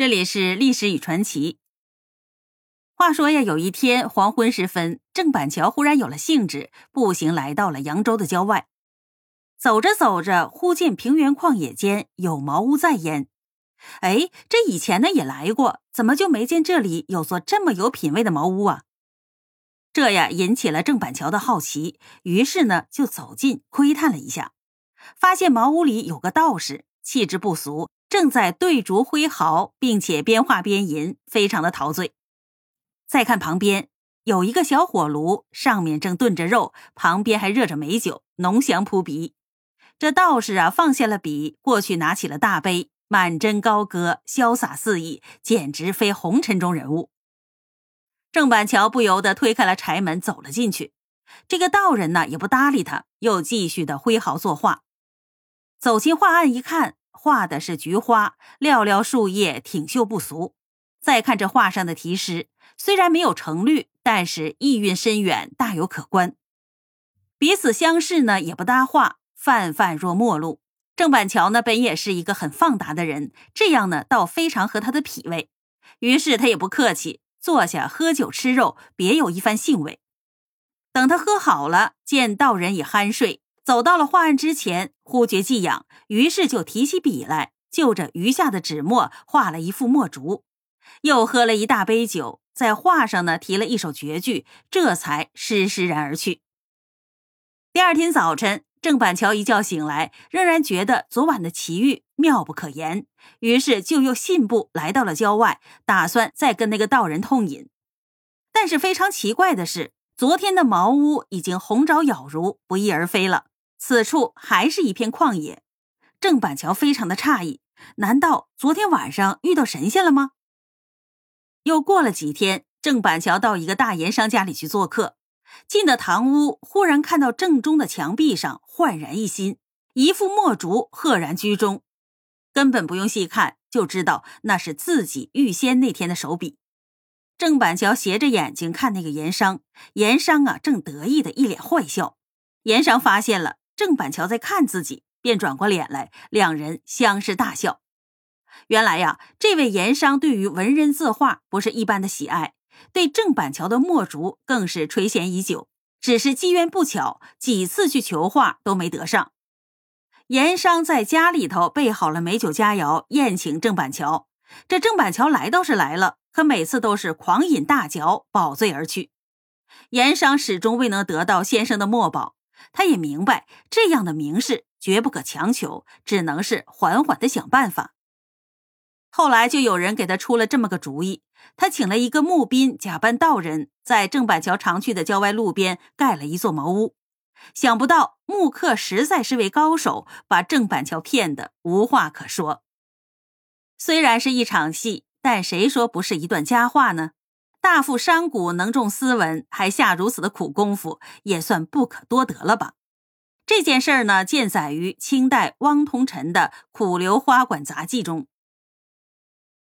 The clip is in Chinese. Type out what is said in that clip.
这里是历史与传奇。话说呀，有一天黄昏时分，郑板桥忽然有了兴致，步行来到了扬州的郊外。走着走着，忽见平原旷野间有茅屋在焉。哎，这以前呢也来过，怎么就没见这里有座这么有品位的茅屋啊？这呀引起了郑板桥的好奇，于是呢就走近窥探了一下，发现茅屋里有个道士，气质不俗。正在对烛挥毫，并且边画边吟，非常的陶醉。再看旁边有一个小火炉，上面正炖着肉，旁边还热着美酒，浓香扑鼻。这道士啊，放下了笔，过去拿起了大杯，满斟高歌，潇洒肆意，简直非红尘中人物。郑板桥不由得推开了柴门，走了进去。这个道人呢，也不搭理他，又继续的挥毫作画。走进画案一看。画的是菊花，寥寥树叶，挺秀不俗。再看这画上的题诗，虽然没有成律，但是意蕴深远，大有可观。彼此相视呢，也不搭话，泛泛若陌路。郑板桥呢，本也是一个很放达的人，这样呢，倒非常合他的脾胃。于是他也不客气，坐下喝酒吃肉，别有一番兴味。等他喝好了，见道人已酣睡。走到了画案之前，忽觉寄痒，于是就提起笔来，就着余下的纸墨画了一幅墨竹，又喝了一大杯酒，在画上呢提了一首绝句，这才施施然而去。第二天早晨，郑板桥一觉醒来，仍然觉得昨晚的奇遇妙不可言，于是就又信步来到了郊外，打算再跟那个道人痛饮。但是非常奇怪的是，昨天的茅屋已经红爪咬如，不翼而飞了。此处还是一片旷野，郑板桥非常的诧异，难道昨天晚上遇到神仙了吗？又过了几天，郑板桥到一个大盐商家里去做客，进了堂屋，忽然看到正中的墙壁上焕然一新，一副墨竹赫然居中，根本不用细看就知道那是自己预先那天的手笔。郑板桥斜着眼睛看那个盐商，盐商啊正得意的一脸坏笑，盐商发现了。郑板桥在看自己，便转过脸来，两人相视大笑。原来呀，这位盐商对于文人字画不是一般的喜爱，对郑板桥的墨竹更是垂涎已久。只是机缘不巧，几次去求画都没得上。盐商在家里头备好了美酒佳肴，宴请郑板桥。这郑板桥来倒是来了，可每次都是狂饮大嚼，饱醉而去。盐商始终未能得到先生的墨宝。他也明白这样的名士绝不可强求，只能是缓缓的想办法。后来就有人给他出了这么个主意，他请了一个募兵，假扮道人，在郑板桥常去的郊外路边盖了一座茅屋。想不到木客实在是位高手，把郑板桥骗得无话可说。虽然是一场戏，但谁说不是一段佳话呢？大富山谷能种斯文，还下如此的苦功夫，也算不可多得了吧？这件事儿呢，见载于清代汪同臣的《苦留花馆杂记》中。